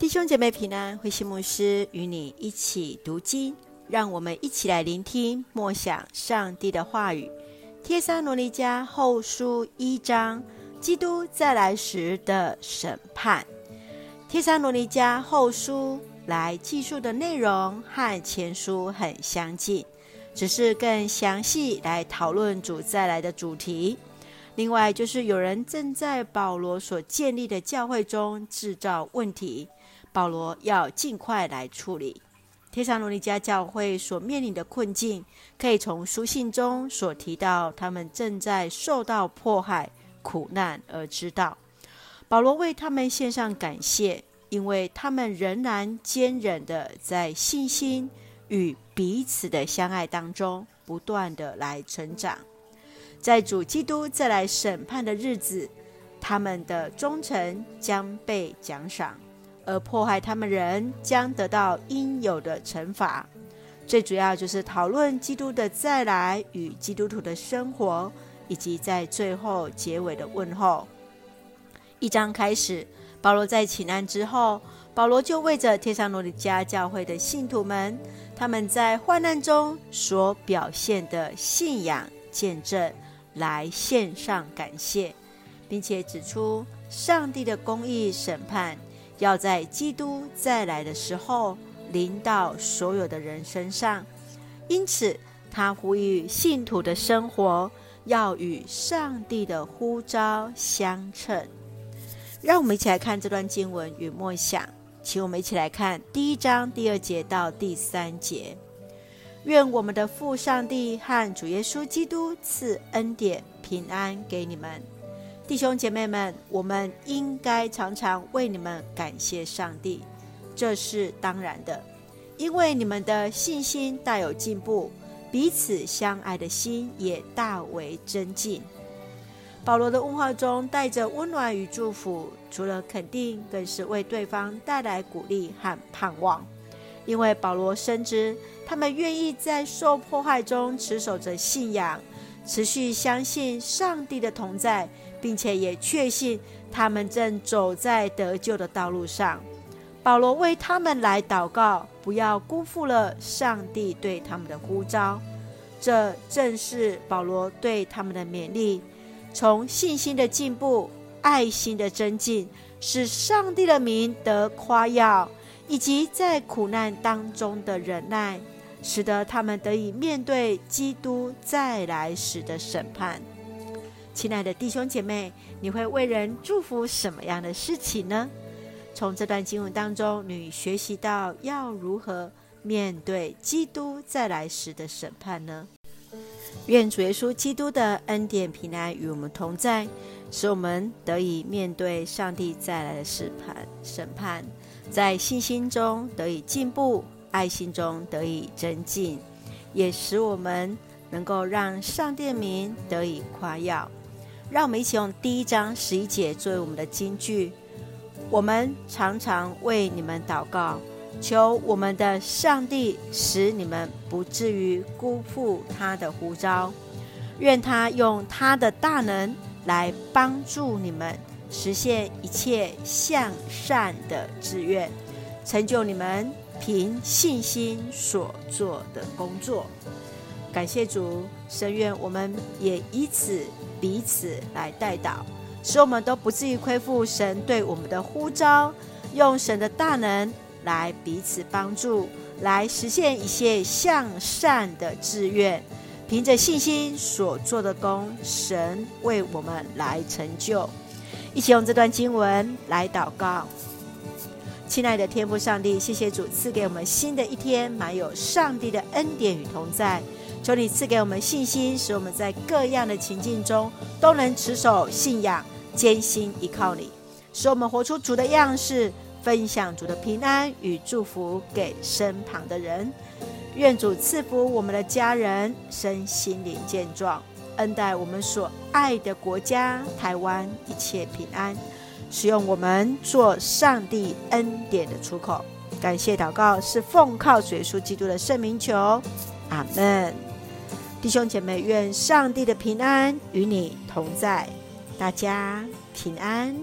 弟兄姐妹平安，慧馨牧师与你一起读经，让我们一起来聆听默想上帝的话语。帖撒罗尼迦后书一章，基督再来时的审判。帖撒罗尼迦后书来记述的内容和前书很相近，只是更详细来讨论主再来的主题。另外，就是有人正在保罗所建立的教会中制造问题。保罗要尽快来处理帖撒罗尼迦教会所面临的困境，可以从书信中所提到他们正在受到迫害、苦难而知道。保罗为他们献上感谢，因为他们仍然坚忍的在信心与彼此的相爱当中不断的来成长。在主基督再来审判的日子，他们的忠诚将被奖赏。而迫害他们人将得到应有的惩罚。最主要就是讨论基督的再来与基督徒的生活，以及在最后结尾的问候。一章开始，保罗在请安之后，保罗就为着天上罗尼迦教会的信徒们，他们在患难中所表现的信仰见证，来献上感谢，并且指出上帝的公义审判。要在基督再来的时候临到所有的人身上，因此他呼吁信徒的生活要与上帝的呼召相称。让我们一起来看这段经文与默想，请我们一起来看第一章第二节到第三节。愿我们的父上帝和主耶稣基督赐恩典平安给你们。弟兄姐妹们，我们应该常常为你们感谢上帝，这是当然的，因为你们的信心大有进步，彼此相爱的心也大为增进。保罗的问话中带着温暖与祝福，除了肯定，更是为对方带来鼓励和盼望。因为保罗深知他们愿意在受迫害中持守着信仰，持续相信上帝的同在。并且也确信他们正走在得救的道路上。保罗为他们来祷告，不要辜负了上帝对他们的呼召。这正是保罗对他们的勉励。从信心的进步、爱心的增进，使上帝的名得夸耀，以及在苦难当中的忍耐，使得他们得以面对基督再来时的审判。亲爱的弟兄姐妹，你会为人祝福什么样的事情呢？从这段经文当中，你学习到要如何面对基督再来时的审判呢？愿主耶稣基督的恩典平安与我们同在，使我们得以面对上帝再来的审判。审判在信心中得以进步，爱心中得以增进，也使我们能够让上帝名得以夸耀。让我们一起用第一章十一节作为我们的金句。我们常常为你们祷告，求我们的上帝使你们不至于辜负他的呼召。愿他用他的大能来帮助你们实现一切向善的志愿，成就你们凭信心所做的工作。感谢主，深愿我们也以此。彼此来代祷，使我们都不至于亏负神对我们的呼召，用神的大能来彼此帮助，来实现一切向善的志愿。凭着信心所做的工，神为我们来成就。一起用这段经文来祷告。亲爱的天父上帝，谢谢主赐给我们新的一天，满有上帝的恩典与同在。求你赐给我们信心，使我们在各样的情境中都能持守信仰，坚心依靠你，使我们活出主的样式，分享主的平安与祝福给身旁的人。愿主赐福我们的家人身心灵健壮，恩待我们所爱的国家台湾一切平安，使用我们做上帝恩典的出口。感谢祷告是奉靠主耶稣基督的圣名求，阿门。弟兄姐妹，愿上帝的平安与你同在，大家平安。